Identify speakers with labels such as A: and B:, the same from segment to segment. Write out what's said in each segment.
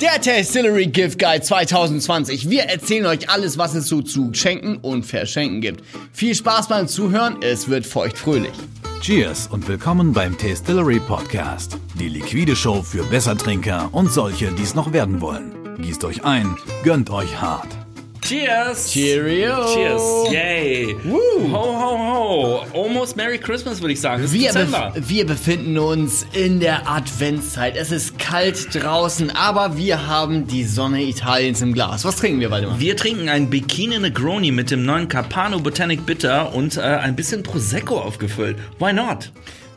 A: Der Tastillery Gift Guide 2020. Wir erzählen euch alles, was es so zu schenken und verschenken gibt. Viel Spaß beim Zuhören, es wird feuchtfröhlich.
B: Cheers und willkommen beim Tastillery Podcast. Die liquide Show für Bessertrinker und solche, die es noch werden wollen. Gießt euch ein, gönnt euch hart.
C: Cheers!
A: Cheerio!
C: Cheers! Yay!
A: Woo.
C: Ho, ho, ho! Almost Merry Christmas, würde ich sagen. Es
A: Wir, bef wir befinden uns in der Adventszeit. Es ist kalt draußen, aber wir haben die Sonne Italiens im Glas. Was trinken wir, Waldemar?
C: Wir trinken ein Bikini Negroni mit dem neuen Carpano Botanic Bitter und äh, ein bisschen Prosecco aufgefüllt. Why not?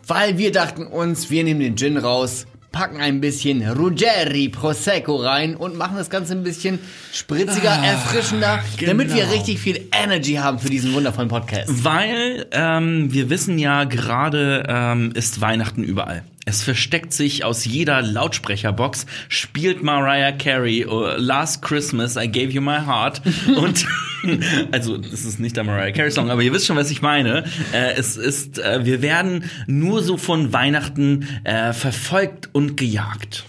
A: Weil wir dachten uns, wir nehmen den Gin raus, packen ein bisschen Ruggeri Prosecco rein und machen das Ganze ein bisschen spritziger, erfrischender, damit wir
C: genau.
A: richtig viel Energy haben für diesen wundervollen Podcast.
C: Weil ähm, wir wissen ja, gerade ähm, ist Weihnachten überall. Es versteckt sich aus jeder Lautsprecherbox, spielt Mariah Carey oh, Last Christmas I Gave You My Heart und also es ist nicht der Mariah Carey Song, aber ihr wisst schon, was ich meine. Äh, es ist, äh, wir werden nur so von Weihnachten äh, verfolgt und gejagt.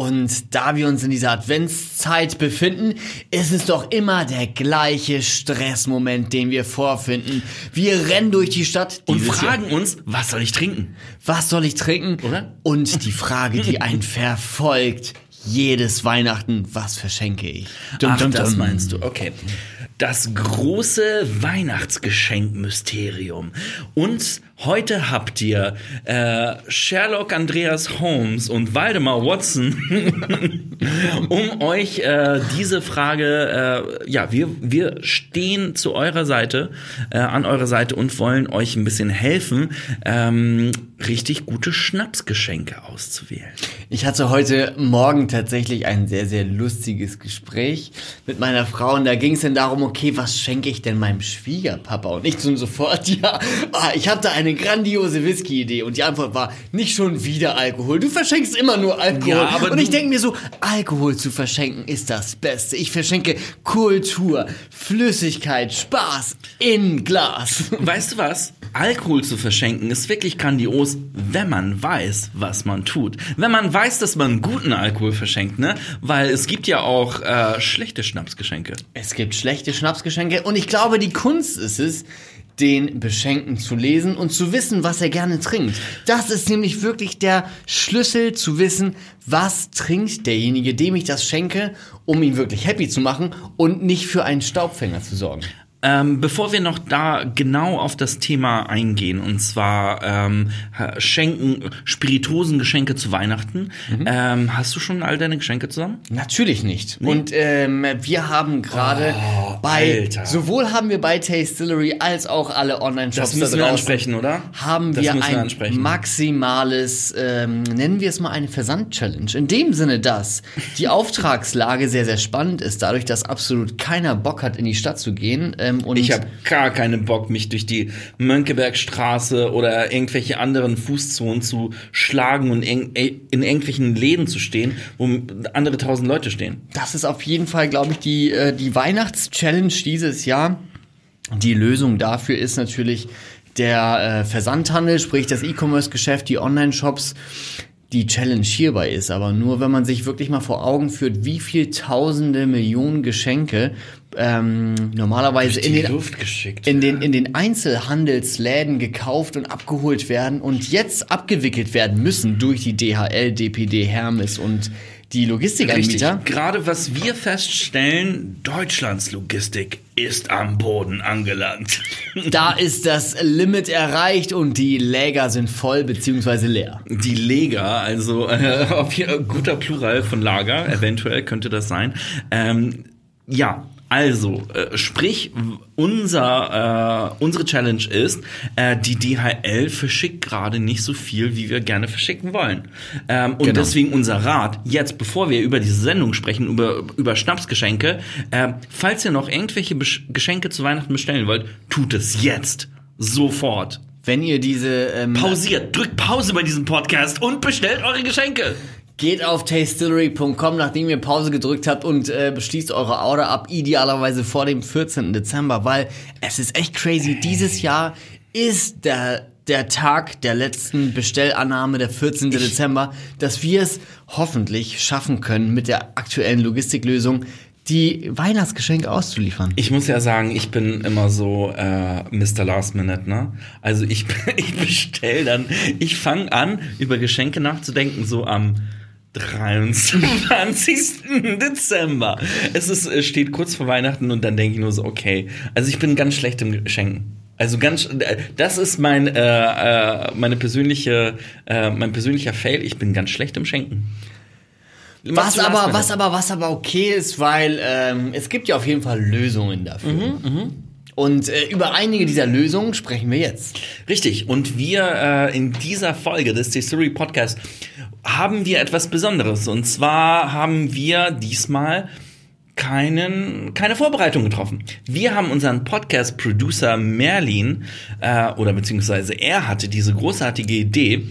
A: Und da wir uns in dieser Adventszeit befinden, ist es doch immer der gleiche Stressmoment, den wir vorfinden. Wir rennen durch die Stadt
C: Und
A: dieses Jahr.
C: fragen uns, was soll ich trinken?
A: was soll ich trinken?
C: Oder?
A: Und die Frage, die einen verfolgt, jedes Weihnachten, was verschenke ich? Dum,
C: Ach,
A: dum,
C: das
A: dum.
C: meinst du, okay. Das große Weihnachtsgeschenkmysterium. Und heute habt ihr äh, Sherlock Andreas Holmes und Waldemar Watson, um euch äh, diese Frage, äh, ja, wir, wir stehen zu eurer Seite, äh, an eurer Seite und wollen euch ein bisschen helfen, ähm, richtig gute Schnapsgeschenke auszuwählen.
A: Ich hatte heute Morgen tatsächlich ein sehr, sehr lustiges Gespräch mit meiner Frau und da ging es dann darum, okay, was schenke ich denn meinem Schwiegerpapa? Und ich so sofort, ja, ah, ich hatte eine grandiose Whisky-Idee und die Antwort war, nicht schon wieder Alkohol. Du verschenkst immer nur Alkohol.
C: Ja, aber
A: und ich denke mir so, Alkohol zu verschenken ist das Beste. Ich verschenke Kultur, Flüssigkeit, Spaß in Glas.
C: Weißt du was? Alkohol zu verschenken ist wirklich grandios, wenn man weiß, was man tut. Wenn man weiß, dass man guten Alkohol verschenkt, ne? Weil es gibt ja auch äh, schlechte Schnapsgeschenke.
A: Es gibt schlechte Schnapsgeschenke und ich glaube, die Kunst ist es, den Beschenkten zu lesen und zu wissen, was er gerne trinkt. Das ist nämlich wirklich der Schlüssel zu wissen, was trinkt derjenige, dem ich das schenke, um ihn wirklich happy zu machen und nicht für einen Staubfänger zu sorgen.
C: Ähm, bevor wir noch da genau auf das Thema eingehen, und zwar ähm, Schenken, Spirituosengeschenke zu Weihnachten,
A: Mhm.
C: ähm, hast du schon all deine Geschenke zusammen?
A: Natürlich nicht. Und ähm, wir haben gerade
C: Oh,
A: bei
C: Alter.
A: sowohl haben wir bei Tastillery als auch alle Online-Shops
C: Das müssen
A: da
C: wir ansprechen, oder?
A: haben
C: Das
A: wir
C: wir
A: ein
C: ansprechen.
A: maximales, ähm, nennen wir es mal eine Versand-Challenge. In dem Sinne, dass die Auftragslage sehr, sehr spannend ist, dadurch, dass absolut keiner Bock hat, in die Stadt zu gehen. Ähm, und
C: Ich habe gar keinen Bock, mich durch die Mönckebergstraße oder irgendwelche anderen Fußzonen zu schlagen und in, in irgendwelchen Läden zu stehen, wo andere tausend Leute stehen.
A: das ist auf jeden Fall, glaube ich, die, äh, die Weihnachts-Challenge dieses Jahr. Die Lösung dafür ist natürlich der äh, Versandhandel, sprich das E-Commerce-Geschäft, die Online-Shops. Die Challenge hierbei ist aber nur, wenn man sich wirklich mal vor Augen führt, wie viel Tausende, Millionen Geschenke ähm, normalerweise in den
C: geschickt.
A: in den, in den Einzelhandelsläden gekauft und abgeholt werden und jetzt abgewickelt werden müssen durch die DHL, DPD, Hermes und die
C: Richtig.
A: Logistikanbieter.
C: Gerade was wir feststellen, Deutschlands Logistik ist am Boden angelangt.
A: Da ist das Limit erreicht und die Läger sind voll beziehungsweise leer.
C: Die Lager, also äh, auf hier, guter Plural von Lager, eventuell könnte das sein. Ähm, ja, also, äh, sprich, unser, äh, unsere Challenge ist, äh, die DHL verschickt gerade nicht so viel, wie wir gerne verschicken wollen. Ähm, und
A: Genau.
C: deswegen unser Rat, jetzt, bevor wir über diese Sendung sprechen, über, über Schnapsgeschenke, äh, falls ihr noch irgendwelche Besch Geschenke zu Weihnachten bestellen wollt, tut es jetzt. Sofort.
A: Wenn ihr diese ähm,
C: Pausiert, drückt Pause bei diesem Podcast und bestellt eure Geschenke.
A: Geht auf tastillery.com, nachdem ihr Pause gedrückt habt und äh, beschließt eure Order ab, idealerweise vor dem 14. Dezember, weil es ist echt crazy. Dieses Jahr ist der der Tag der letzten Bestellannahme, der 14. Dezember, dass wir es hoffentlich schaffen können, mit der aktuellen Logistiklösung die Weihnachtsgeschenke auszuliefern.
C: Ich muss ja sagen, ich bin immer so äh, Mr. Last Minute, ne? Also ich, ich bestell dann, ich fange an, über Geschenke nachzudenken, so am 23. Dezember. Es ist, steht kurz vor Weihnachten und dann denke ich nur so, okay. Also ich bin ganz schlecht im Geschenken. Also ganz, äh, das ist mein, äh, äh, meine persönliche, äh, mein persönlicher Fail. Ich bin ganz schlecht im Schenken.
A: Was aber, was aber, was aber okay ist, weil ähm, es gibt ja auf jeden Fall Lösungen dafür.
C: Mhm,
A: Und äh, über einige dieser Lösungen sprechen wir jetzt.
C: Richtig. Und wir äh, in dieser Folge des Theory Podcast haben wir etwas Besonderes. Und zwar haben wir diesmal keinen, keine Vorbereitung getroffen. Wir haben unseren Podcast-Producer Merlin, äh, oder beziehungsweise er hatte diese großartige Idee.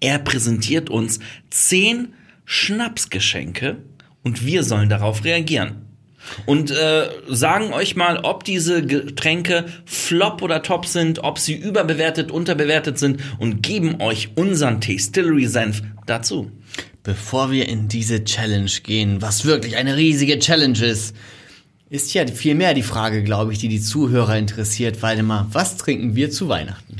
C: Er präsentiert uns zehn Schnapsgeschenke und wir sollen darauf reagieren. Und äh, sagen euch mal, ob diese Getränke flop oder top sind, ob sie überbewertet, unterbewertet sind und geben euch unseren Tastillery-Senf dazu.
A: Bevor wir in diese Challenge gehen, was wirklich eine riesige Challenge ist, ist ja viel mehr die Frage, glaube ich, die die Zuhörer interessiert. Waldemar, was trinken wir zu Weihnachten?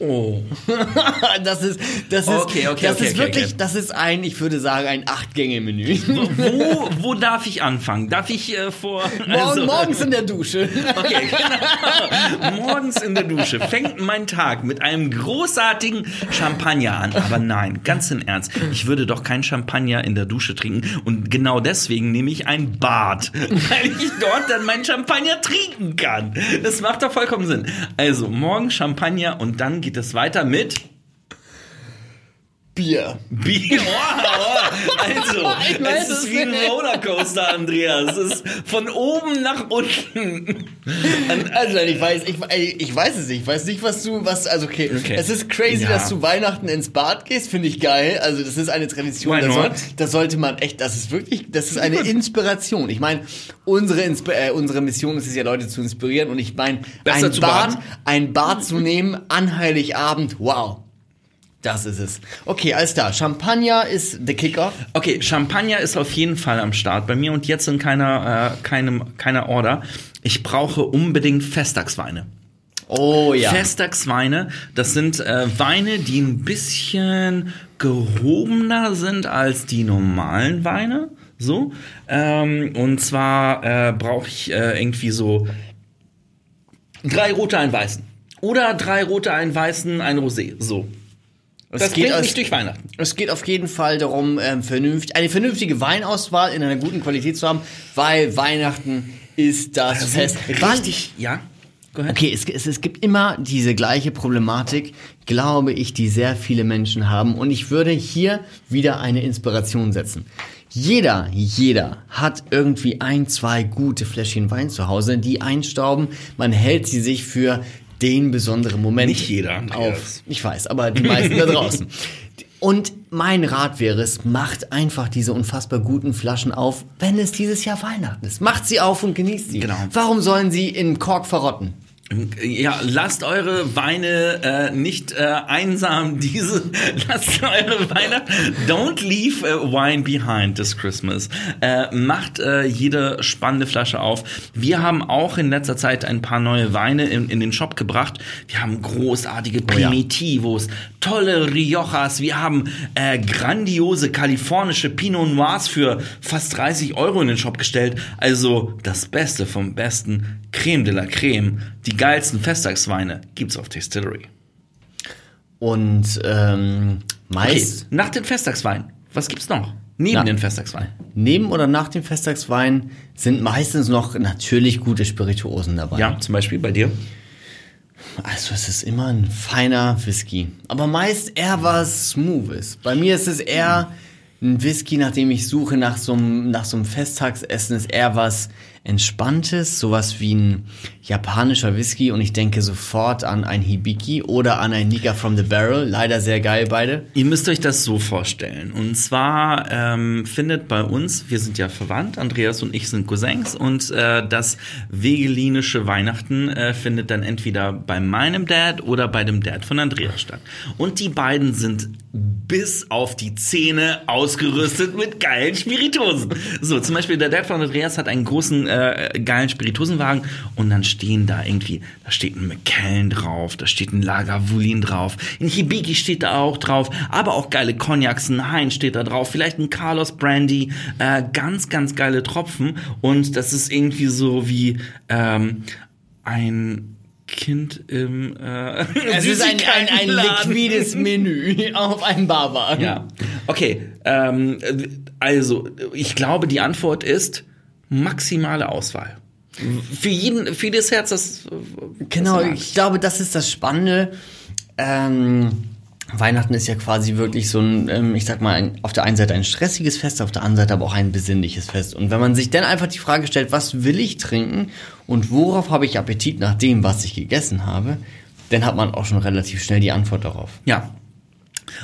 C: Oh.
A: das ist, das ist,
C: Okay, okay,
A: das
C: okay,
A: ist wirklich, das ist ein, ich würde sagen, ein Acht-Gänge-Menü.
C: Wo, wo darf ich anfangen? Darf ich äh, vor...
A: Morgen, morgens in der Dusche.
C: Okay, genau. Morgens in der Dusche fängt mein Tag mit einem großartigen Champagner an. Aber nein, ganz im Ernst. Ich würde doch kein Champagner in der Dusche trinken. Und genau deswegen nehme ich ein Bad. Weil ich dort dann meinen Champagner trinken kann. Das macht doch vollkommen Sinn. Also, morgen Champagner und dann geht es weiter mit
A: Bier.
C: Bier. Wow. Also, es ist wie ein. Rollercoaster, Andreas. Es ist von oben nach unten.
A: Also, ich weiß, ich, ich weiß es nicht. Ich weiß nicht, was du, was, also, okay.
C: Okay.
A: Es ist crazy,
C: Ja.
A: dass du Weihnachten ins Bad gehst, finde ich geil. Also, das ist eine Tradition. Da, soll, da sollte man echt, das ist wirklich, das ist eine Inspiration. Ich meine, unsere, Insp äh, unsere Mission ist es ja, Leute zu inspirieren. Und ich meine, ein Bad, ein Bad zu nehmen an Heiligabend, wow. Das ist es. Okay, alles klar. Champagner ist the Kickoff.
C: Okay, Champagner ist auf jeden Fall am Start bei mir und jetzt in keiner, äh, keinem, keiner Order. Ich brauche unbedingt Festtagsweine.
A: Oh ja.
C: Festtagsweine, das sind äh, Weine, die ein bisschen gehobener sind als die normalen Weine. So. Ähm, und zwar äh, brauche ich äh, irgendwie so drei rote, ein weißen. Oder drei rote, ein weißen, ein Rosé. So. Das
A: geht
C: bringt mich durch Weihnachten.
A: Es geht auf jeden Fall darum, ähm, vernünft, eine vernünftige Weinauswahl in einer guten Qualität zu haben, weil Weihnachten ist das Fest. Wann-
C: Richtig, ja.
A: Okay, es, es, es gibt immer diese gleiche Problematik, glaube ich, die sehr viele Menschen haben. Und ich würde hier wieder eine Inspiration setzen. Jeder, jeder hat irgendwie ein, zwei gute Fläschchen Wein zu Hause, die einstauben. Man hält sie sich für den besonderen Moment
C: Nicht jeder, Andreas.
A: auf. Ich weiß, aber die meisten da draußen. Und mein Rat wäre es, macht einfach diese unfassbar guten Flaschen auf, wenn es dieses Jahr Weihnachten ist. Macht sie auf und genießt sie.
C: Genau.
A: Warum sollen sie in Kork verrotten?
C: Ja, lasst eure Weine äh, nicht äh, einsam. Diese, lasst eure Weine. Don't leave a wine behind this Christmas. Äh, macht äh, jede spannende Flasche auf. Wir haben auch in letzter Zeit ein paar neue Weine in, in den Shop gebracht. Wir haben großartige
A: Oh.
C: Primitivos, tolle Riojas. Wir haben äh, grandiose kalifornische Pinot Noirs für fast 30 Euro in den Shop gestellt. Also das Beste vom Besten. Creme de la Creme. Die geilsten Festtagsweine gibt's auf Distillery.
A: Und ähm,
C: Okay,
A: meist
C: nach den Festtagsweinen. Was gibt's noch? Neben
A: Na.
C: den Festtagsweinen.
A: neben oder nach dem Festtagswein sind meistens noch natürlich gute Spirituosen dabei.
C: Ja, zum Beispiel bei dir.
A: Also es ist immer ein feiner Whisky. Aber meist eher was Smoothes. Bei mir ist es eher ein Whisky, nachdem ich suche nach so einem, nach so einem Festtagsessen, ist eher was entspanntes, sowas wie ein japanischer Whisky und ich denke sofort an ein Hibiki oder an ein Nika from the Barrel. Leider sehr geil beide.
C: Ihr müsst euch das so vorstellen. Und zwar ähm, findet bei uns, wir sind ja verwandt, Andreas und ich sind Cousins und äh, das wegelinische Weihnachten äh, findet dann entweder bei meinem Dad oder bei dem Dad von Andreas statt. Und die beiden sind bis auf die Zähne ausgerüstet mit geilen Spiritosen. So, zum Beispiel der Dad von Andreas hat einen großen äh, geilen Spirituosenwagen und dann stehen da irgendwie, da steht ein McKellen drauf, da steht ein Lagavulin drauf, ein Hibiki steht da auch drauf, aber auch geile Cognacs, ein Heinz steht da drauf, vielleicht ein Carlos Brandy, äh, ganz, ganz geile Tropfen und das ist irgendwie so wie ähm, ein Kind im äh,
A: Es ist ein, ein, ein liquides Menü auf einem Barbar.
C: Ja. Okay, ähm, also ich glaube, die Antwort ist maximale Auswahl. Für jeden, für das Herz, das
A: Genau,
C: das
A: ich glaube, das ist das Spannende. Ähm, Weihnachten ist ja quasi wirklich so ein, ähm, ich sag mal, ein, auf der einen Seite ein stressiges Fest, auf der anderen Seite aber auch ein besinnliches Fest. Und wenn man sich dann einfach die Frage stellt, was will ich trinken und worauf habe ich Appetit nach dem, was ich gegessen habe, dann hat man auch schon relativ schnell die Antwort darauf.
C: Ja.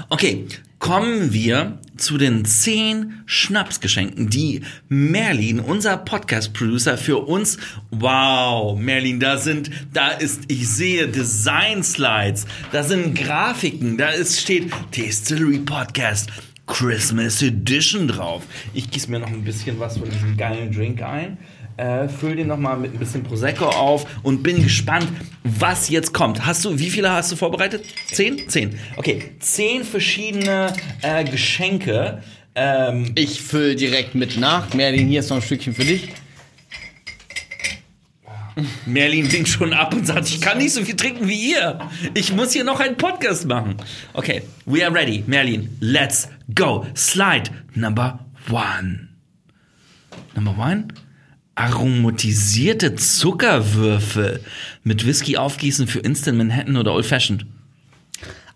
C: Okay, kommen wir zu den zehn Schnapsgeschenken, die Merlin, unser Podcast-Producer, für uns. Wow, Merlin, da sind, da ist, ich sehe Design-Slides, da sind Grafiken, da ist, steht Distillery Podcast Christmas Edition drauf. Ich gieße mir noch ein bisschen was von diesem geilen Drink ein. Äh, füll den nochmal mit ein bisschen Prosecco auf und bin gespannt, was jetzt kommt. Hast du, wie viele hast du vorbereitet? Zehn? Zehn. Okay, zehn verschiedene äh, Geschenke. Ähm,
A: Ich fülle direkt mit nach. Merlin, hier ist noch ein Stückchen für dich.
C: Merlin winkt schon ab und sagt, ich kann nicht so viel trinken wie ihr. Ich muss hier noch einen Podcast machen. Okay, we are ready. Merlin, let's go. Slide number one. Number one? Aromatisierte Zuckerwürfel mit Whisky aufgießen für Instant Manhattan oder Old Fashioned.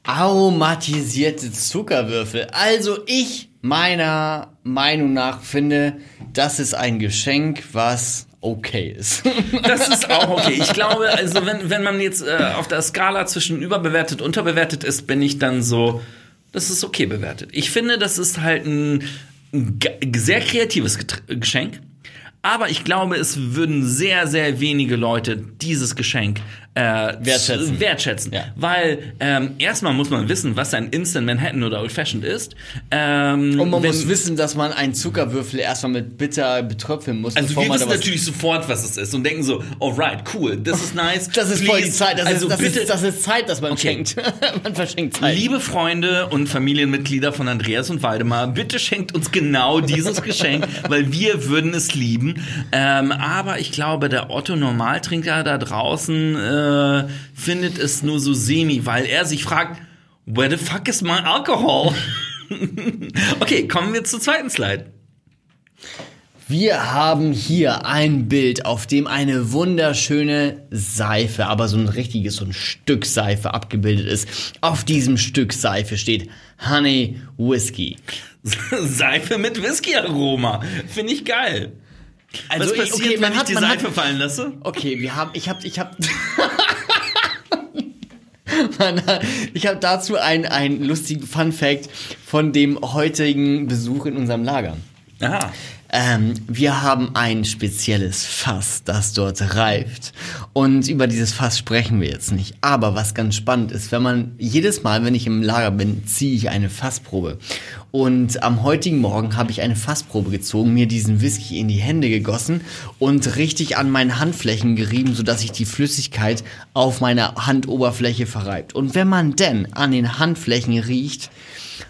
A: Aromatisierte Zuckerwürfel. Also ich meiner Meinung nach finde, das ist ein Geschenk, was okay ist.
C: Das ist auch okay. Ich glaube, also wenn, wenn man jetzt äh, auf der Skala zwischen überbewertet und unterbewertet ist, bin ich dann so, das ist okay bewertet. Ich finde, das ist halt ein, ein sehr kreatives Geschenk. Aber ich glaube, es würden sehr, sehr wenige Leute dieses Geschenk äh,
A: Wertschätzen.
C: wertschätzen.
A: Ja.
C: Weil ähm, erstmal muss man wissen, was ein Instant Manhattan oder Old Fashioned ist. Ähm,
A: Und man
C: wenn-
A: muss wissen, dass man einen Zuckerwürfel erstmal mit Bitter betröpfeln muss,
C: Also wir
A: man
C: wissen natürlich sofort, was es ist und denken so, alright, cool, das ist nice.
A: Das ist voll die
C: please.
A: Zeit. Das,
C: also
A: ist, das,
C: bitte,
A: ist, das ist Zeit, dass man
C: Okay.
A: schenkt. man verschenkt Zeit.
C: liebe Freunde und Familienmitglieder von Andreas und Waldemar, bitte schenkt uns genau dieses Geschenk, weil wir würden es lieben. Ähm, aber ich glaube, der Otto Normaltrinker da draußen äh, findet es nur so semi, weil er sich fragt, where the fuck is my alcohol? okay, kommen wir zur zweiten Slide.
A: Wir haben hier ein Bild, auf dem eine wunderschöne Seife, aber so ein richtiges, so ein Stück Seife abgebildet ist. Auf diesem Stück Seife steht Honey Whiskey.
C: Seife mit Whisky-Aroma. Finde ich geil.
A: Also
C: Was passiert,
A: okay, man
C: wenn
A: hat-
C: ich die
A: hat-
C: Seife fallen lasse?
A: Okay, wir haben, ich habe, ich habe, ich habe dazu einen, einen lustigen Fun Fact von dem heutigen Besuch in unserem Lager.
C: Aha.
A: Ähm, wir haben ein spezielles Fass, das dort reift. Und über dieses Fass sprechen wir jetzt nicht. Aber was ganz spannend ist, wenn man jedes Mal, wenn ich im Lager bin, ziehe ich eine Fassprobe. Und am heutigen Morgen habe ich eine Fassprobe gezogen, mir diesen Whisky in die Hände gegossen und richtig an meinen Handflächen gerieben, sodass sich die Flüssigkeit auf meiner Handoberfläche verreibt. Und wenn man denn an den Handflächen riecht,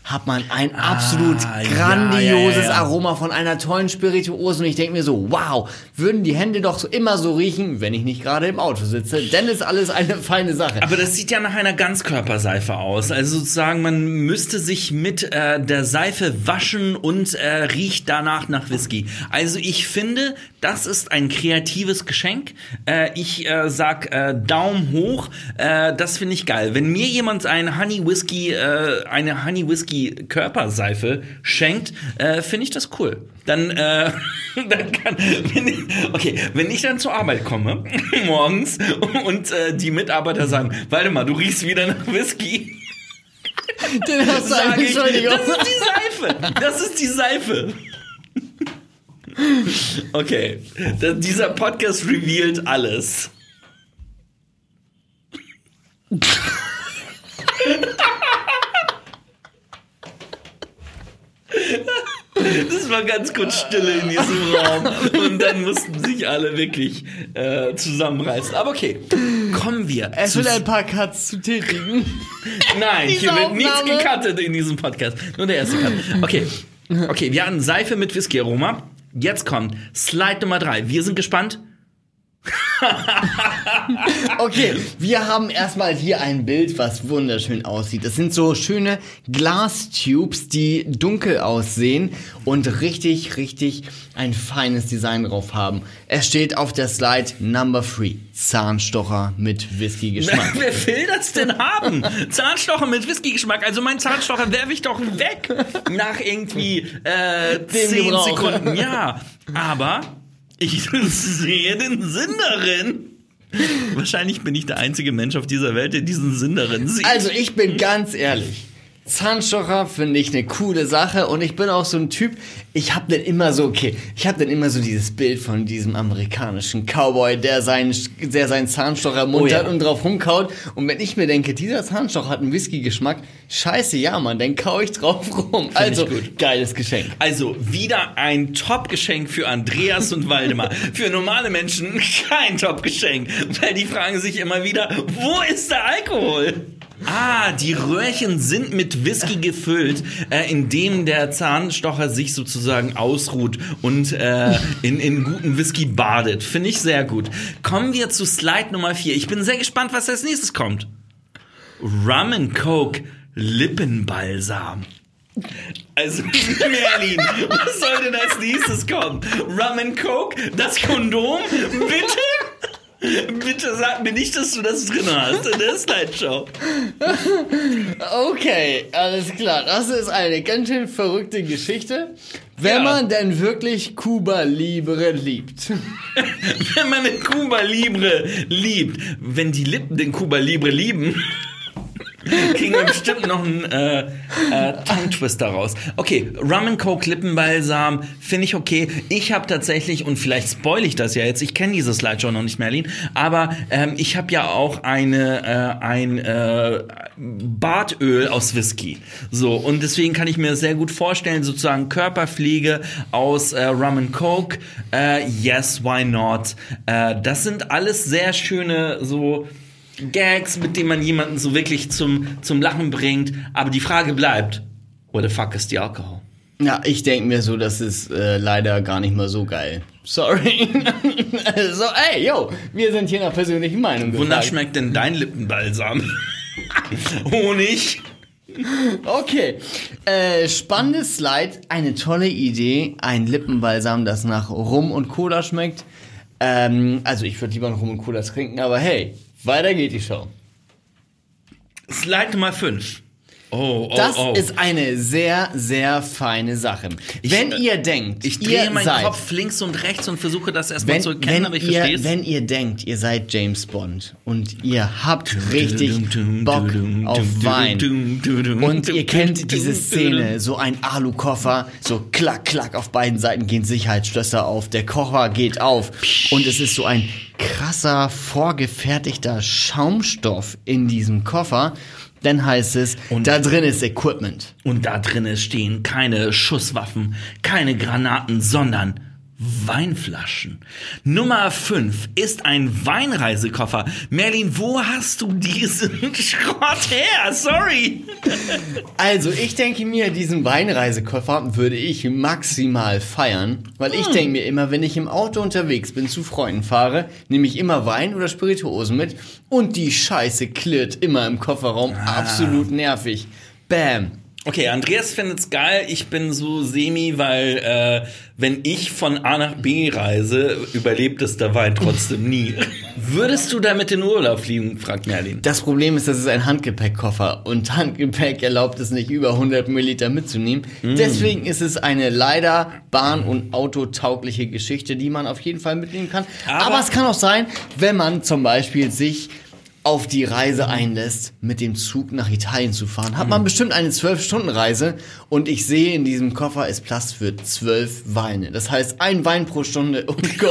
A: hat man ein absolut
C: ja,
A: grandioses
C: ja, ja, ja.
A: Aroma von einer tollen Spirituose und ich denke mir so, wow, würden die Hände doch so immer so riechen, wenn ich nicht gerade im Auto sitze, denn ist alles eine feine Sache.
C: Aber das sieht ja nach einer Ganzkörperseife aus. Also sozusagen, man müsste sich mit äh, der Seife waschen und äh, riecht danach nach Whisky. Also ich finde, das ist ein kreatives Geschenk. Äh, ich äh, sag äh, Daumen hoch. Äh, das finde ich geil. Wenn mir jemand ein Honey Whisky, äh, eine Honey Whisky Whisky-Körperseife schenkt, äh, finde ich das cool. Dann, äh, dann kann, wenn ich, okay, wenn ich dann zur Arbeit komme, morgens, und äh, die Mitarbeiter sagen, warte mal, du riechst wieder nach Whisky.
A: Den hast du
C: Sag ich,
A: Entschuldigung.
C: das ist die Seife. Das ist die Seife. Okay, da, dieser Podcast revealed alles. Das war ganz kurz Stille in diesem Raum und dann mussten sich alle wirklich äh, zusammenreißen. Aber okay, kommen wir.
A: Es will ein paar Cuts zu tätigen.
C: Nein,
A: Diese
C: hier wird nichts
A: Aufnahme.
C: gecuttet in diesem Podcast. Nur der erste Cut. Okay. Okay, wir hatten Seife mit Whisky-Aroma. Jetzt kommt Slide Nummer drei. Wir sind gespannt.
A: Okay, wir haben erstmal hier ein Bild, was wunderschön aussieht. Das sind so schöne Glastubes, die dunkel aussehen und richtig, richtig ein feines Design drauf haben. Es steht auf der Slide Number 3, Zahnstocher mit Whisky-Geschmack.
C: Wer will das denn haben? Zahnstocher mit Whisky-Geschmack. Also mein Zahnstocher werfe ich doch weg. Nach irgendwie äh,
A: Dem
C: zehn
A: Gebrauch.
C: Sekunden. Ja, aber ich sehe den Sinn darin. Wahrscheinlich bin ich der einzige Mensch auf dieser Welt, der diesen Sinn darin sieht.
A: Also ich bin ganz ehrlich. Zahnstocher finde ich eine coole Sache und ich bin auch so ein Typ, ich habe dann immer so, okay, ich habe dann immer so dieses Bild von diesem amerikanischen Cowboy, der seinen, der seinen Zahnstocher im Mund
C: Oh ja.
A: hat und drauf rumkaut und wenn ich mir denke, dieser Zahnstocher hat einen Whisky-Geschmack, scheiße, ja Mann, dann kau ich drauf rum. also,
C: gut.
A: geiles Geschenk.
C: Also wieder ein Top-Geschenk für Andreas und Waldemar. Für normale Menschen kein Top-Geschenk, weil die fragen sich immer wieder, wo ist der Alkohol? Ah, die Röhrchen sind mit Whisky gefüllt, äh, indem der Zahnstocher sich sozusagen ausruht und äh, in, in guten Whisky badet. Finde ich sehr gut. Kommen wir zu Slide Nummer 4. Ich bin sehr gespannt, was als nächstes kommt. Rum and Coke Lippenbalsam. Also, Merlin, was soll denn als nächstes kommen? Rum and Coke? Das Kondom? Bitte? Bitte sag mir nicht, dass du das drin hast in der Slideshow.
A: Okay, alles klar. Das ist eine ganz schön verrückte Geschichte. Wenn
C: Ja.
A: man denn wirklich Cuba Libre liebt.
C: Wenn man den Cuba Libre liebt, wenn die Lippen den Cuba Libre lieben, kriegen wir bestimmt noch einen äh, äh, Tongue Twister raus. Okay, Rum and Coke Lippenbalsam finde ich okay. Ich habe tatsächlich und vielleicht spoil ich das ja jetzt. Ich kenne diese Slideshow noch nicht, Merlin, aber ähm, ich habe ja auch eine äh, ein äh, Bartöl aus Whisky. So und deswegen kann ich mir sehr gut vorstellen, sozusagen Körperpflege aus äh, Rum and Coke. Äh, yes, why not? Äh, das sind alles sehr schöne so Gags, mit denen man jemanden so wirklich zum, zum Lachen bringt. Aber die Frage bleibt, where the fuck is the alcohol?
A: Ja, ich denke mir so, das ist äh, leider gar nicht mal so geil. Sorry. so, ey, yo, wir sind hier nach persönlichen Meinung
C: Wonach schmeckt denn dein Lippenbalsam? Honig?
A: Okay, äh, spannendes Slide, eine tolle Idee, ein Lippenbalsam, das nach Rum und Cola schmeckt. Ähm, also ich würde lieber einen Rum und Cola trinken, aber hey, weiter geht die Show.
C: Slide Nummer 5. Oh, oh,
A: Das
C: oh.
A: ist eine sehr, sehr feine Sache. wenn
C: äh,
A: ihr denkt,
C: ich drehe meinen
A: seid,
C: Kopf links und rechts und versuche das erstmal
A: wenn,
C: zu erkennen,
A: wenn,
C: aber ich
A: ihr,
C: verstehe es.
A: wenn ihr denkt, ihr seid James Bond und ihr habt richtig Bock auf Wein und ihr kennt diese Szene, so ein Alukoffer, so klack, klack, auf beiden Seiten gehen Sicherheitsschlösser auf, der Koffer geht auf und es ist so ein krasser, vorgefertigter Schaumstoff in diesem Koffer, dann heißt es, da drin ist Equipment.
C: Und da drinnen stehen keine Schusswaffen, keine Granaten, sondern Weinflaschen. Nummer 5 ist ein Weinreisekoffer. Merlin, wo hast du diesen Schrott her? Sorry.
A: Also, ich denke mir, diesen Weinreisekoffer würde ich maximal feiern, weil ich denke mir immer, wenn ich im Auto unterwegs bin, zu Freunden fahre, nehme ich immer Wein oder Spirituosen mit und die Scheiße klirrt immer im Kofferraum. Absolut nervig. Bam.
C: Okay, Andreas findet's geil. Ich bin so semi, weil äh, wenn ich von A nach B reise, überlebt es der Wein trotzdem nie. Würdest du damit in Urlaub fliegen? fragt Merlin.
A: Das Problem ist, das ist ein Handgepäckkoffer und Handgepäck erlaubt es nicht, über 100 Milliliter mitzunehmen. Deswegen ist es eine leider bahn- und autotaugliche Geschichte, die man auf jeden Fall mitnehmen kann.
C: Aber-
A: Aber, es kann auch sein, wenn man zum Beispiel sich auf die Reise einlässt, mit dem Zug nach Italien zu fahren, hat man bestimmt eine 12-Stunden-Reise und ich sehe in diesem Koffer ist Platz für 12 Weine. Das heißt, ein Wein pro Stunde und go.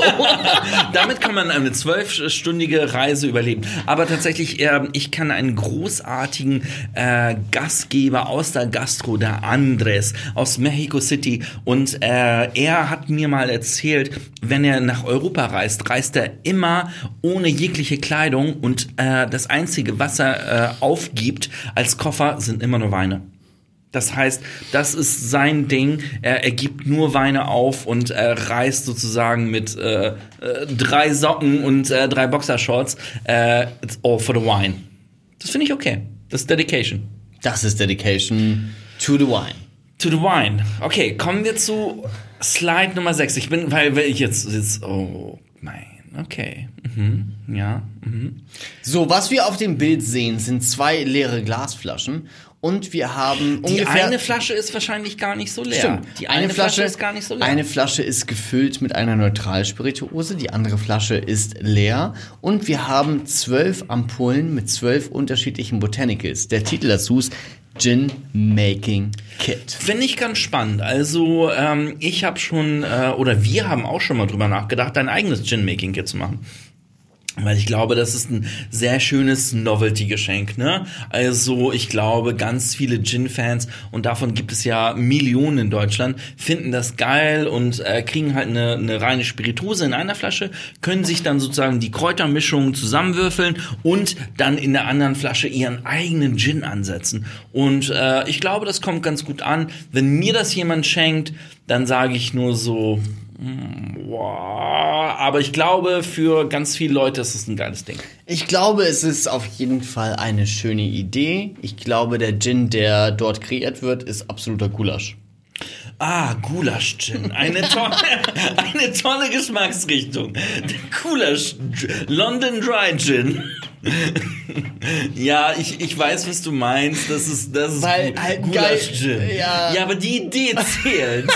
C: Damit kann man eine zwölfstündige Reise überleben. Aber tatsächlich, äh, ich kann einen großartigen äh, Gastgeber aus der Gastro, der Andres aus Mexico City. Und äh, er hat mir mal erzählt, wenn er nach Europa reist, reist er immer ohne jegliche Kleidung und äh, das Einzige, was er äh, aufgibt als Koffer, sind immer nur Weine. Das heißt, das ist sein Ding. Er, er gibt nur Weine auf und er reist sozusagen mit äh, äh, drei Socken und äh, drei Boxershorts. Äh, it's all for the wine. Das finde ich okay. Das ist Dedication.
A: Das ist Dedication to the Wine.
C: To the wine. Okay, kommen wir zu Slide Nummer 6. Ich bin, weil, weil ich jetzt, jetzt, oh mein, okay. Mhm, ja. Mhm.
A: So, was wir auf dem Bild sehen, sind zwei leere Glasflaschen und wir haben
C: Die
A: ungefähr
C: eine Flasche ist wahrscheinlich gar nicht so leer.
A: Stimmt.
C: Die eine, Flasche, ist gar nicht so leer.
A: Eine Flasche ist gefüllt mit einer Neutralspirituose, die andere Flasche ist leer und wir haben zwölf Ampullen mit zwölf unterschiedlichen Botanicals. Der Titel dazu ist Gin Making Kit.
C: Finde ich ganz spannend. Also ähm, ich habe schon, äh, oder wir haben auch schon mal drüber nachgedacht, ein eigenes Gin-Making-Kit zu machen. Weil ich glaube, das ist ein sehr schönes Novelty-Geschenk, ne? Also ich glaube, ganz viele Gin-Fans, und davon gibt es ja Millionen in Deutschland, finden das geil und äh, kriegen halt eine, eine reine Spirituose in einer Flasche, können sich dann sozusagen die Kräutermischungen zusammenwürfeln und dann in der anderen Flasche ihren eigenen Gin ansetzen. Und äh, ich glaube, das kommt ganz gut an. Wenn mir das jemand schenkt, dann sage ich nur so, aber ich glaube, für ganz viele Leute ist es ein geiles Ding.
A: Ich glaube, es ist auf jeden Fall eine schöne Idee. Ich glaube, der Gin, der dort kreiert wird, ist absoluter Gulasch.
C: Ah, Gulasch-Gin. Eine tolle, eine tolle Geschmacksrichtung. Der Gulasch, London Dry Gin. ja, ich, ich weiß, was du meinst. Das ist, das ist
A: Weil
C: gut.
A: halt
C: Gulasch-Gin.
A: ja.
C: ja, aber die Idee zählt.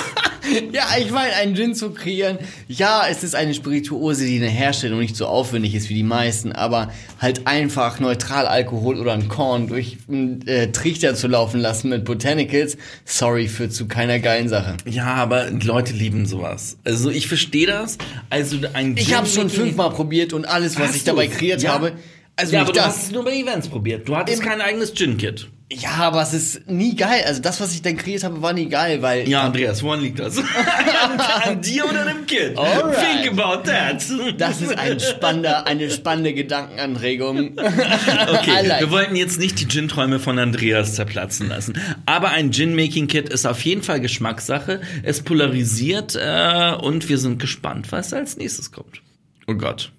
A: Ja, ich meine, einen Gin zu kreieren, ja, es ist eine Spirituose, die in der Herstellung nicht so aufwendig ist wie die meisten, aber halt einfach Neutralalkohol oder ein Korn durch einen äh, Trichter zu laufen lassen mit Botanicals, sorry, führt zu keiner geilen Sache.
C: ja, aber Leute lieben sowas. Also ich verstehe das. Also ein
A: Ich
C: Gin
A: habe schon fünfmal probiert und alles, was
C: Hast
A: ich dabei
C: du's?
A: kreiert
C: Ja.
A: habe, also
C: ja, aber du
A: das.
C: hast es nur bei Events probiert. Du hattest
A: Im-
C: kein eigenes Gin-Kit.
A: Ja, aber es ist nie geil. Also das, was ich dann kreiert habe, war nie geil, weil
C: Ja, Andreas, woran liegt das? an, an dir oder dem Kind?
A: Alright.
C: Think about that.
A: das ist ein spannender, eine spannende Gedankenanregung.
C: Okay,
A: like.
C: wir wollten jetzt nicht die Gin-Träume von Andreas zerplatzen lassen. Aber ein Gin-Making-Kit ist auf jeden Fall Geschmackssache. Es polarisiert äh, und wir sind gespannt, was als nächstes kommt. Oh Gott.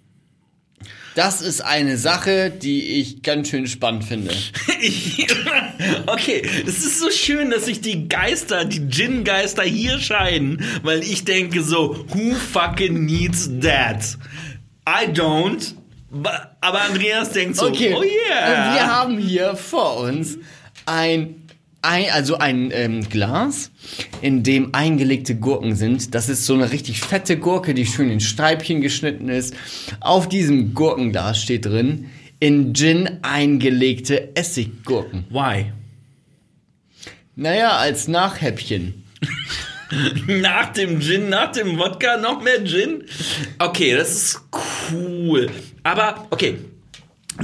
A: Das ist eine Sache, die ich ganz schön spannend finde.
C: Okay, es ist so schön, dass sich die Geister, die Gin-Geister hier scheiden, weil ich denke so, who fucking needs that? I don't. Aber Andreas denkt so,
A: Okay.
C: oh yeah.
A: Und wir haben hier vor uns ein, ein also ein ähm, Glas, in dem eingelegte Gurken sind. Das ist so eine richtig fette Gurke, die schön in Streibchen geschnitten ist. Auf diesem Gurkenglas steht drin, in Gin eingelegte Essiggurken.
C: Why?
A: Naja, als Nachhäppchen.
C: Nach dem Gin, nach dem Wodka noch mehr Gin? Okay, das ist cool. Aber, okay.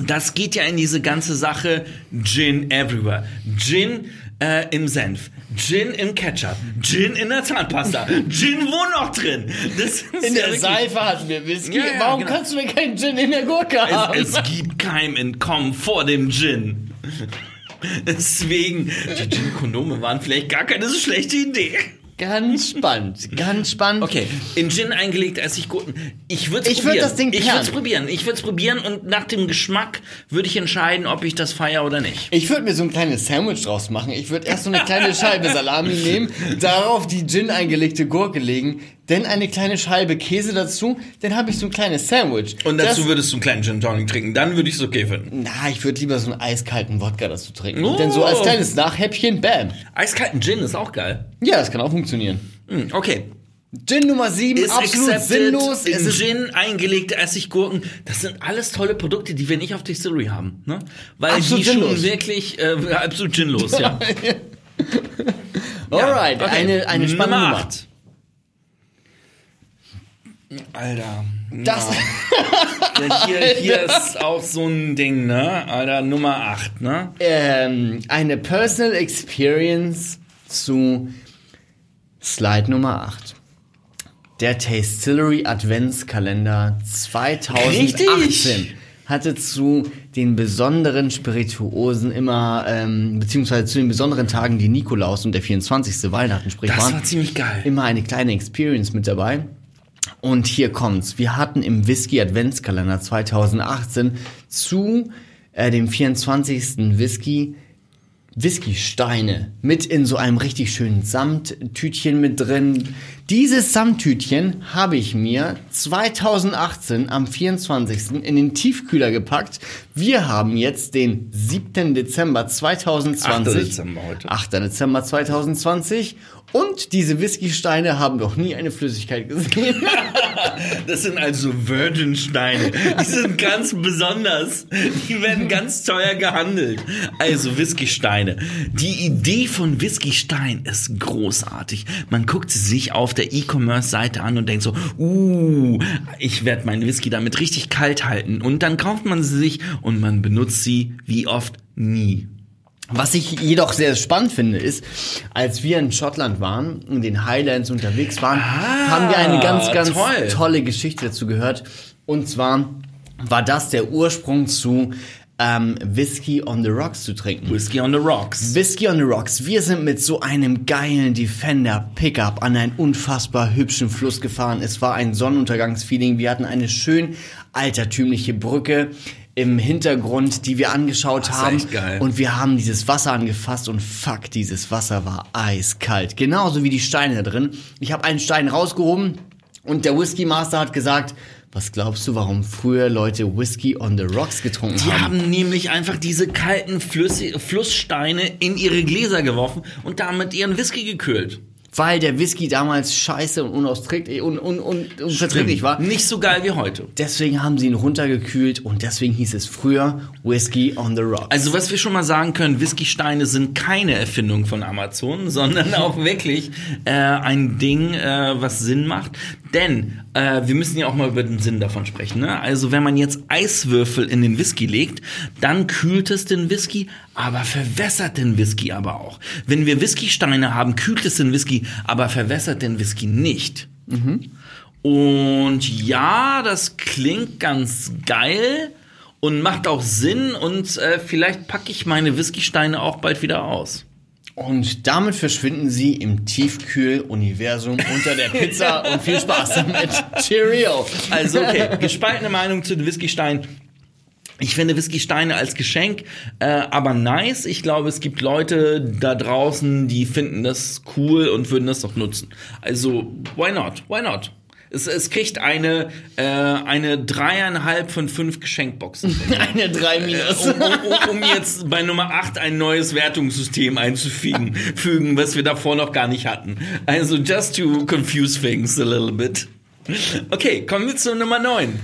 C: Das geht ja in diese ganze Sache Gin everywhere. Gin äh, im Senf. Gin im Ketchup. Gin in der Zahnpasta. Gin wo noch drin?
A: In
C: ja
A: der
C: wirklich-
A: Seife hatten wir Whisky.
C: Ja, ja,
A: Warum
C: genau.
A: kannst du mir keinen Gin in der Gurke haben?
C: Es, es gibt kein Entkommen vor dem Gin. Deswegen, die Gin-Kondome waren vielleicht gar keine so schlechte Idee.
A: Ganz spannend, ganz spannend.
C: Okay, in Gin eingelegt Essiggurken. Ich würde
A: Ich würd das Ding
C: Ich würde es probieren. Ich würde es probieren und nach dem Geschmack würde ich entscheiden, ob ich das feier oder nicht.
A: Ich würde mir so ein kleines Sandwich draus machen. Ich würde erst so eine kleine Scheibe Salami nehmen, darauf die Gin eingelegte Gurke legen, dann eine kleine Scheibe Käse dazu, dann habe ich so ein kleines Sandwich.
C: Und dazu
A: das,
C: würdest du einen kleinen Gin Tonic trinken. Dann würde ich es okay finden.
A: Na, ich würde lieber so einen eiskalten Wodka dazu trinken.
C: Oh.
A: Dann so als kleines Nachhäppchen, bam.
C: Eiskalten Gin ist auch geil.
A: Ja, das kann auch funktionieren.
C: Hm, okay.
A: Gin Nummer 7,
C: Ist
A: absolut
C: accepted.
A: sinnlos.
C: In
A: Es ist
C: Gin eingelegte Essiggurken. Das sind alles tolle Produkte, die wir nicht auf Distillery haben. Ne? Weil
A: Absolut
C: die schon
A: sinnlos.
C: wirklich äh, absolut ginlos, ja.
A: Alright,
C: Okay.
A: eine, eine spannende
C: Nummer. 8. Alter.
A: Das,
C: Ja, hier, hier ist auch so ein Ding, ne? Alter, Nummer 8, ne?
A: ähm, eine Personal Experience zu Slide Nummer 8. Der Tastillery Adventskalender 2018
C: Richtig.
A: hatte zu den besonderen Spirituosen immer, ähm, beziehungsweise zu den besonderen Tagen, die Nikolaus und der 24. Weihnachten, sprich
C: Das
A: waren,
C: war ziemlich geil.
A: immer eine kleine Experience mit dabei. Und hier kommt's. Wir hatten im Whisky Adventskalender 2018 zu äh, dem 24. Whisky Whiskysteine mit in so einem richtig schönen Samttütchen mit drin. Dieses Samttütchen habe ich mir 2018 am 24. in den Tiefkühler gepackt. Wir haben jetzt den 7. Dezember 2020.
C: 8. Dezember heute.
A: 8. Dezember 2020. Und diese Whiskysteine haben noch nie eine Flüssigkeit gesehen.
C: Das sind also Virgin-Steine. Die sind ganz besonders. Die werden ganz teuer gehandelt. Also Whisky-Steine. Die Idee von Whisky-Stein ist großartig. Man guckt sie sich auf der E-Commerce-Seite an und denkt so, uh, ich werde meinen Whisky damit richtig kalt halten. Und dann kauft man sie sich und man benutzt sie wie oft nie.
A: Was ich jedoch sehr spannend finde, ist, als wir in Schottland waren, in den Highlands unterwegs waren, haben wir eine ganz, ganz
C: toll.
A: tolle Geschichte dazu gehört. Und zwar war das der Ursprung zu ähm, Whisky on the Rocks zu trinken.
C: Whisky on the Rocks.
A: Whisky on the Rocks. Wir sind mit so einem geilen Defender Pickup an einen unfassbar hübschen Fluss gefahren. Es war ein Sonnenuntergangsfeeling. Wir hatten eine schön altertümliche Brücke im Hintergrund, die wir angeschaut
C: ist
A: haben.
C: echt geil.
A: Und wir haben dieses Wasser angefasst und fuck, dieses Wasser war eiskalt. Genauso wie die Steine da drin. Ich habe einen Stein rausgehoben und der Whisky Master hat gesagt, was glaubst du, warum früher Leute Whisky on the Rocks getrunken
C: Die
A: haben?
C: haben nämlich einfach diese kalten Flüssi Flusssteine in ihre Gläser geworfen und damit ihren Whisky gekühlt.
A: Weil der Whisky damals scheiße und unausträglich un, un, un, unverträglich war.
C: Nicht so geil wie heute.
A: Deswegen haben sie ihn runtergekühlt und deswegen hieß es früher Whisky on the Rocks.
C: Also was wir schon mal sagen können, Whiskysteine sind keine Erfindung von Amazon, sondern auch wirklich äh, ein Ding, äh, was Sinn macht. Denn äh, wir müssen ja auch mal über den Sinn davon sprechen. Ne? Also wenn man jetzt Eiswürfel in den Whisky legt, dann kühlt es den Whisky, aber verwässert den Whisky aber auch. Wenn wir Whiskysteine haben, kühlt es den Whisky, aber verwässert den Whisky nicht. Und ja, das klingt ganz geil und macht auch Sinn und äh, vielleicht packe ich meine Whiskysteine auch bald wieder aus.
A: Und damit verschwinden sie im Tiefkühl-Universum unter der Pizza und viel Spaß damit. Cheerio!
C: Also okay, gespaltene Meinung zu den Whiskysteinen. Ich finde Whiskysteine als Geschenk äh, aber nice. Ich glaube, es gibt Leute da draußen, die finden das cool und würden das doch nutzen. Also, why not? Why not? Es, es kriegt eine, äh, eine dreieinhalb von fünf Geschenkboxen.
A: Eine 3 minus.
C: um, um, um jetzt bei Nummer 8 ein neues Wertungssystem einzufügen, fügen, was wir davor noch gar nicht hatten. Also just to confuse things a little bit. Okay, kommen wir zu Nummer 9.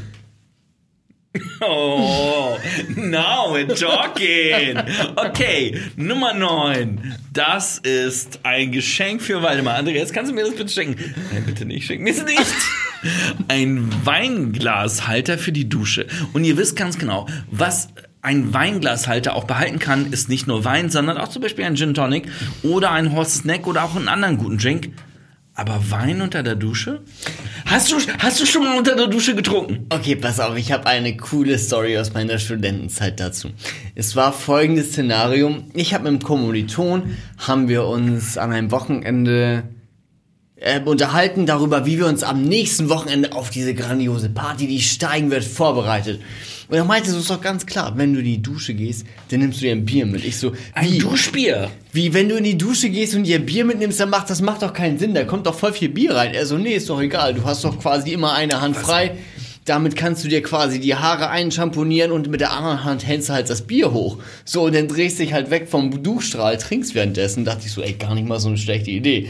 C: Oh, now we're talking. Okay, Nummer 9. Das ist ein Geschenk für Waldemar. Andreas, kannst du mir das bitte schenken? Nein, bitte nicht, schenk mir es nicht. Ein Weinglashalter für die Dusche. Und ihr wisst ganz genau, was ein Weinglashalter auch behalten kann, ist nicht nur Wein, sondern auch zum Beispiel ein Gin Tonic oder ein Hot Snack oder auch einen anderen guten Drink. Aber Wein unter der Dusche? Hast du, hast du schon mal unter der Dusche getrunken?
A: Okay, pass auf, ich habe eine coole Story aus meiner Studentenzeit dazu. Es war folgendes Szenario. Ich habe mit dem Kommiliton, haben wir uns an einem Wochenende äh, unterhalten darüber, wie wir uns am nächsten Wochenende auf diese grandiose Party, die steigen wird, vorbereitet. Und er meinte, so ist doch ganz klar, wenn du in die Dusche gehst, dann nimmst du dir ein Bier mit. Ich so,
C: Ein
A: wie,
C: Duschbier.
A: wie wenn du in die Dusche gehst und dir Bier mitnimmst, dann macht das macht doch keinen Sinn. Da kommt doch voll viel Bier rein. Er so, nee, ist doch egal. Du hast doch quasi immer eine Hand frei. Damit kannst du dir quasi die Haare einschamponieren und mit der anderen Hand hältst du halt das Bier hoch. So, und dann drehst dich halt weg vom Duschstrahl, trinkst währenddessen. Dachte ich so, ey, gar nicht mal so eine schlechte Idee.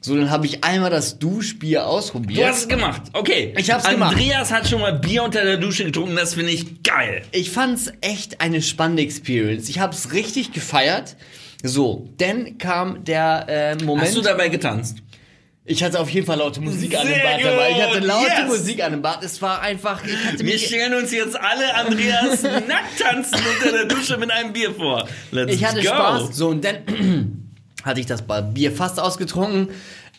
A: So, dann habe ich einmal das Duschbier ausprobiert.
C: Du hast es gemacht. Okay.
A: Ich hab's gemacht.
C: Andreas hat schon mal Bier unter der Dusche getrunken. Das finde ich geil.
A: Ich fand's echt eine spannende Experience. Ich hab's richtig gefeiert. So, dann kam der äh, Moment.
C: Hast du dabei getanzt?
A: Ich hatte auf jeden Fall laute Musik an dem
C: Sehr
A: Bad dabei. Ich hatte laute
C: yes.
A: Musik an dem Bad. Es war einfach,
C: Wir stellen uns jetzt alle Andreas nackt tanzen unter der Dusche mit einem Bier vor. Let's
A: ich hatte
C: go.
A: Spaß. So, und dann hatte ich das Bier fast ausgetrunken.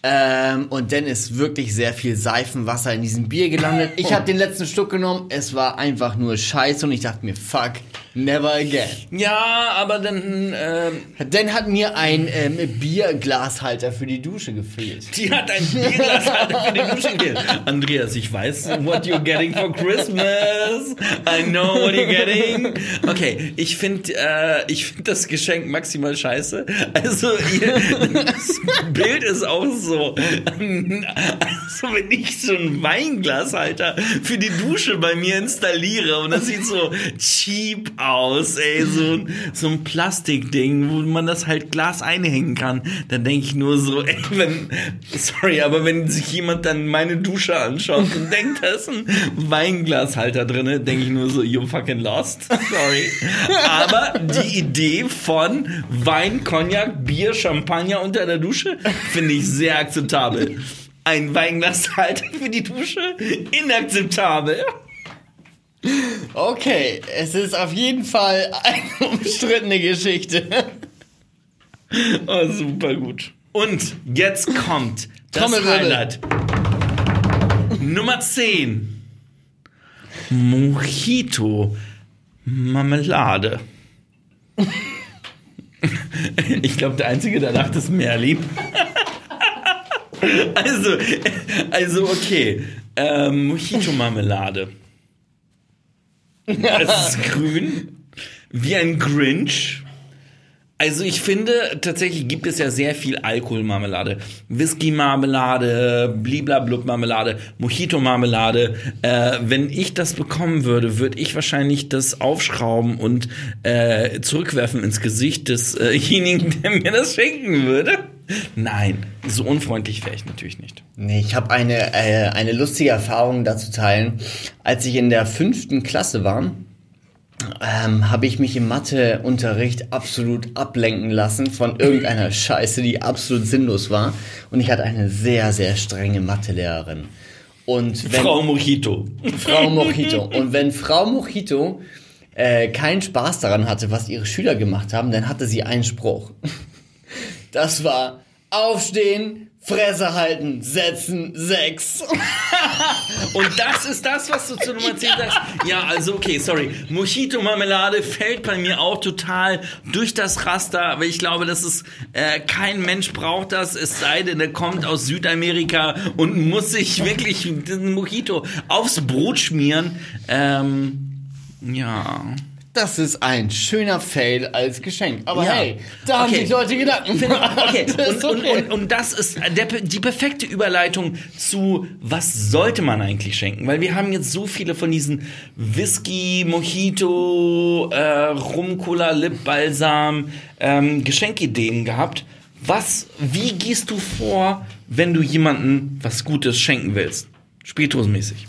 A: Ähm, und dann ist wirklich sehr viel Seifenwasser in diesem Bier gelandet. Ich habe den letzten Schluck genommen. Es war einfach nur scheiße und ich dachte mir, fuck, never again.
C: Ja, aber dann, ähm,
A: Dann hat mir ein ähm, Bierglashalter für die Dusche gefehlt.
C: die hat ein Bierglas für die Dusche gewählt. Andreas, ich weiß, what you're getting for Christmas. I know what you're getting. Okay, ich finde äh, ich find das Geschenk maximal scheiße. Also, ihr, das Bild ist auch so. Also, wenn ich so ein Weinglashalter für die Dusche bei mir installiere und das sieht so cheap aus, ey, so, ein- so ein Plastikding, wo man das halt Glas einhängen kann, dann denke ich nur so, ey, wenn, sorry, aber wenn sich jemand dann meine Dusche anschaut und denkt, da ist ein Weinglashalter drinne, denke ich nur so, you fucking lost, sorry. Aber die Idee von Wein, Cognac, Bier, Champagner unter der Dusche finde ich sehr akzeptabel. Ein Weinglashalter für die Dusche? Inakzeptabel.
A: Okay, es ist auf jeden Fall eine umstrittene Geschichte.
C: Oh, super gut. Und jetzt kommt das. Highlight. Nummer 10. Mojito Marmelade. Ich glaube, der Einzige, der lacht, ist Merlin. Also, also okay. Ähm, Mojito-Marmelade. Es ist grün, wie ein Grinch. Also ich finde, tatsächlich gibt es ja sehr viel Alkoholmarmelade. Whisky-Marmelade, Bliblablub-Marmelade, Mojito-Marmelade. Äh, wenn ich das bekommen würde, würde ich wahrscheinlich das aufschrauben und äh, zurückwerfen ins Gesicht desjenigen, der mir das schenken würde. Nein, so unfreundlich wäre ich natürlich nicht.
A: Nee, ich habe eine, äh, eine lustige Erfahrung dazu teilen. Als ich in der fünften Klasse war, ähm, habe ich mich im Matheunterricht absolut ablenken lassen von irgendeiner Scheiße, die absolut sinnlos war. Und ich hatte eine sehr, sehr strenge Mathelehrerin. Und wenn,
C: Frau Mojito.
A: Frau Mojito. Und wenn Frau Mojito äh, keinen Spaß daran hatte, was ihre Schüler gemacht haben, dann hatte sie einen Spruch. Das war Aufstehen, Fresse halten, setzen, sechs.
C: Und das ist das, was du zu Nummer 10 sagst. Ja, also okay, sorry. Mojito-Marmelade fällt bei mir auch total durch das Raster, aber ich glaube, das ist, äh, kein Mensch braucht das, es sei denn, er kommt aus Südamerika und muss sich wirklich diesen Mojito aufs Brot schmieren. Ähm, ja.
A: Das ist ein schöner Fail als Geschenk. Aber
C: Ja.
A: hey, da haben
C: Okay.
A: sich Leute Gedanken gemacht.
C: Okay,
A: Das
C: und,
A: ist
C: und,
A: okay.
C: und, und das ist der, die perfekte Überleitung zu, was sollte man eigentlich schenken? Weil wir haben jetzt so viele von diesen Whisky, Mojito, äh, Rum, Cola, Lip, Balsam, ähm, Geschenkideen gehabt. Was, wie gehst du vor, wenn du jemandem was Gutes schenken willst? Spiritusmäßig.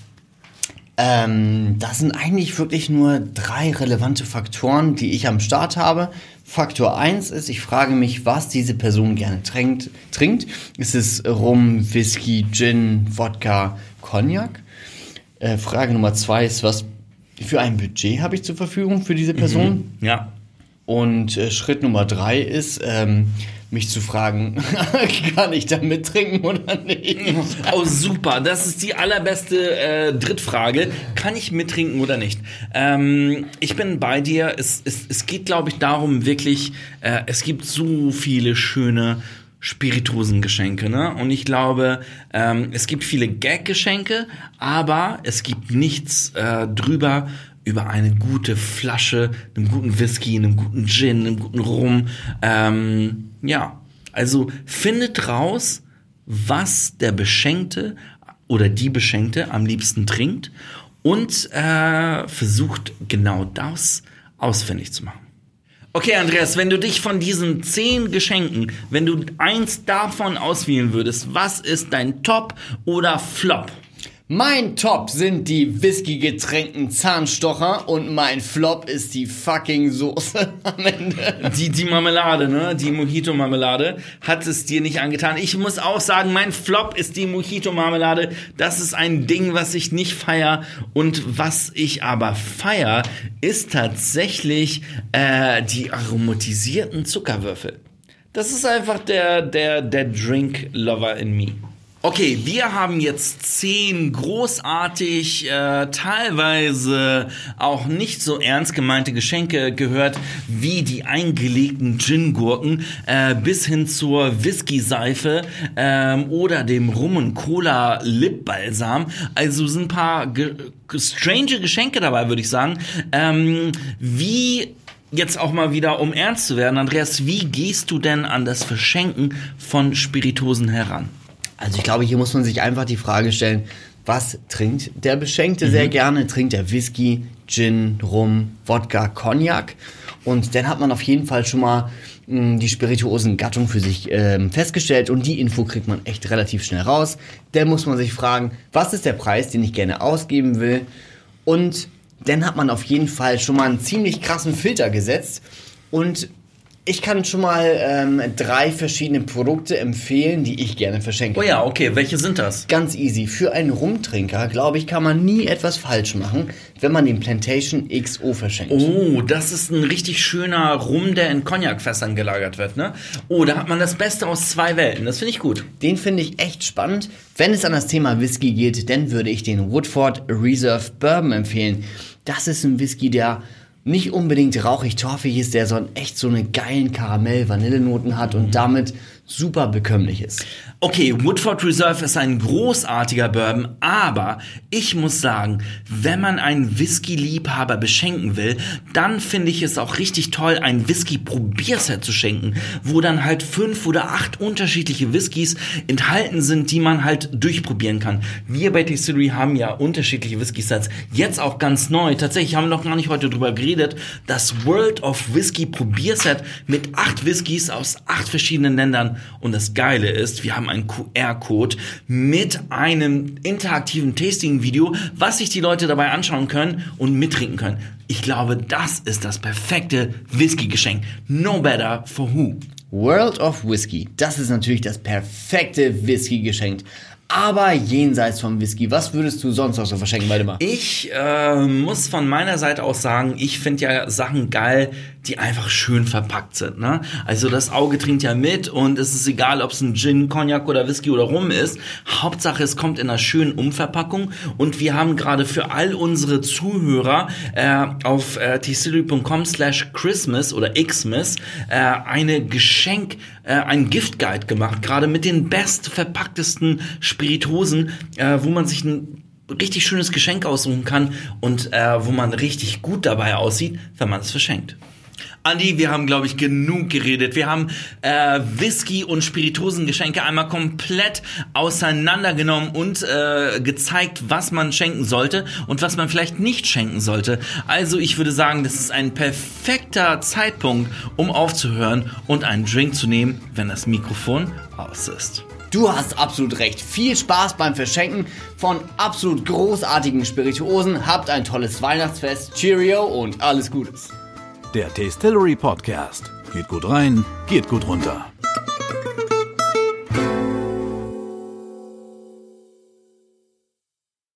A: Ähm, das sind eigentlich wirklich nur drei relevante Faktoren, die ich am Start habe. Faktor eins ist, ich frage mich, was diese Person gerne trinkt. trinkt. Ist es Rum, Whisky, Gin, Wodka, Cognac? Äh, Frage Nummer zwei ist, was für ein Budget habe ich zur Verfügung für diese Person?
C: Ja.
A: Und äh, Schritt Nummer drei ist, ähm, mich zu fragen, kann ich da mittrinken oder nicht?
C: Oh, super. Das ist die allerbeste äh, Drittfrage. Kann ich mittrinken oder nicht? Ähm, ich bin bei dir. Es, es, es geht, glaube ich, darum, wirklich, äh, es gibt so viele schöne Spirituosengeschenke, ne? Und ich glaube, ähm, es gibt viele Gag-Geschenke, aber es gibt nichts äh, drüber über eine gute Flasche, einem guten Whisky, einem guten Gin, einem guten Rum. Ähm, ja, also findet raus, was der Beschenkte oder die Beschenkte am liebsten trinkt und äh, versucht genau das ausfindig zu machen. Okay, Andreas, wenn du dich von diesen zehn Geschenken, wenn du eins davon auswählen würdest, was ist dein Top oder Flop?
A: Mein Top sind die Whisky-getränkten Zahnstocher und mein Flop ist die fucking Soße am Ende.
C: Die, die Marmelade, ne? Die Mojito-Marmelade hat es dir nicht angetan. Ich muss auch sagen, mein Flop ist die Mojito-Marmelade. Das ist ein Ding, was ich nicht feier. Und was ich aber feier, ist tatsächlich äh, die aromatisierten Zuckerwürfel. Das ist einfach der, der, der Drink-Lover in me. Okay, wir haben jetzt zehn großartig, äh, teilweise auch nicht so ernst gemeinte Geschenke gehört, wie die eingelegten Gin-Gurken äh, bis hin zur Whisky-Seife ähm, oder dem Rum- und Cola-Lipbalsam. Also sind ein paar ge strange Geschenke dabei, würde ich sagen. Ähm, wie jetzt auch mal wieder, um ernst zu werden, Andreas, wie gehst du denn an das Verschenken von Spiritosen heran?
A: Also ich glaube, hier muss man sich einfach die Frage stellen, was trinkt der Beschenkte mhm. sehr gerne? Trinkt er Whisky, Gin, Rum, Wodka, Cognac? Und dann hat man auf jeden Fall schon mal mh, hm, die Spirituosen-Gattung für sich ähm, festgestellt und die Info kriegt man echt relativ schnell raus. Dann muss man sich fragen, was ist der Preis, den ich gerne ausgeben will? Und dann hat man auf jeden Fall schon mal einen ziemlich krassen Filter gesetzt und ich kann schon mal ähm, drei verschiedene Produkte empfehlen, die ich gerne verschenke.
C: Oh ja, okay. Welche sind das?
A: Ganz easy. Für einen Rumtrinker, glaube ich, kann man nie etwas falsch machen, wenn man den Plantation XO verschenkt.
C: Oh, das ist ein richtig schöner Rum, der in Cognac-Fässern gelagert wird, ne? Oh, da hat man das Beste aus zwei Welten. Das finde ich gut.
A: Den finde ich echt spannend. Wenn es an das Thema Whisky geht, dann würde ich den Woodford Reserve Bourbon empfehlen. Das ist ein Whisky, der nicht unbedingt rauchig torfig ist, der so echt so eine geilen Karamell-Vanillenoten hat und damit super bekömmlich ist.
C: Okay, Woodford Reserve ist ein großartiger Bourbon, aber ich muss sagen, wenn man einen Whisky-Liebhaber beschenken will, dann finde ich es auch richtig toll, ein Whisky-Probierset zu schenken, wo dann halt fünf oder acht unterschiedliche Whiskys enthalten sind, die man halt durchprobieren kann. Wir bei Distillery haben ja unterschiedliche Whisky-Sets, jetzt auch ganz neu. Tatsächlich haben wir noch gar nicht heute drüber geredet, das World of Whisky Probierset mit acht Whiskys aus acht verschiedenen Ländern. Und das Geile ist, wir haben einen QR-Code mit einem interaktiven Tasting-Video, was sich die Leute dabei anschauen können und mittrinken können. Ich glaube, das ist das perfekte Whisky-Geschenk. No better for who.
A: World of Whisky. Das ist natürlich das perfekte Whisky-Geschenk. Aber jenseits vom Whisky, was würdest du sonst noch so verschenken, Waldemar?
C: Ich äh, muss von meiner Seite aus sagen, ich finde ja Sachen geil, die einfach schön verpackt sind. Ne? Also das Auge trinkt ja mit und es ist egal, ob es ein Gin, Cognac oder Whisky oder Rum ist. Hauptsache, es kommt in einer schönen Umverpackung und wir haben gerade für all unsere Zuhörer äh, auf äh, tcity.com slash Christmas oder Xmas äh, eine Geschenk, äh, ein Gift Guide gemacht, gerade mit den best verpacktesten Spiritosen, äh, wo man sich ein richtig schönes Geschenk aussuchen kann und äh, wo man richtig gut dabei aussieht, wenn man es verschenkt. Andi, wir haben, glaube ich, genug geredet. Wir haben äh, Whisky und Spirituosengeschenke einmal komplett auseinandergenommen und äh, gezeigt, was man schenken sollte und was man vielleicht nicht schenken sollte. Also ich würde sagen, das ist ein perfekter Zeitpunkt, um aufzuhören und einen Drink zu nehmen, wenn das Mikrofon aus ist.
A: Du hast absolut recht. Viel Spaß beim Verschenken von absolut großartigen Spirituosen. Habt ein tolles Weihnachtsfest. Cheerio und alles Gutes.
B: Der Tastillery Podcast. Geht gut rein, geht gut runter.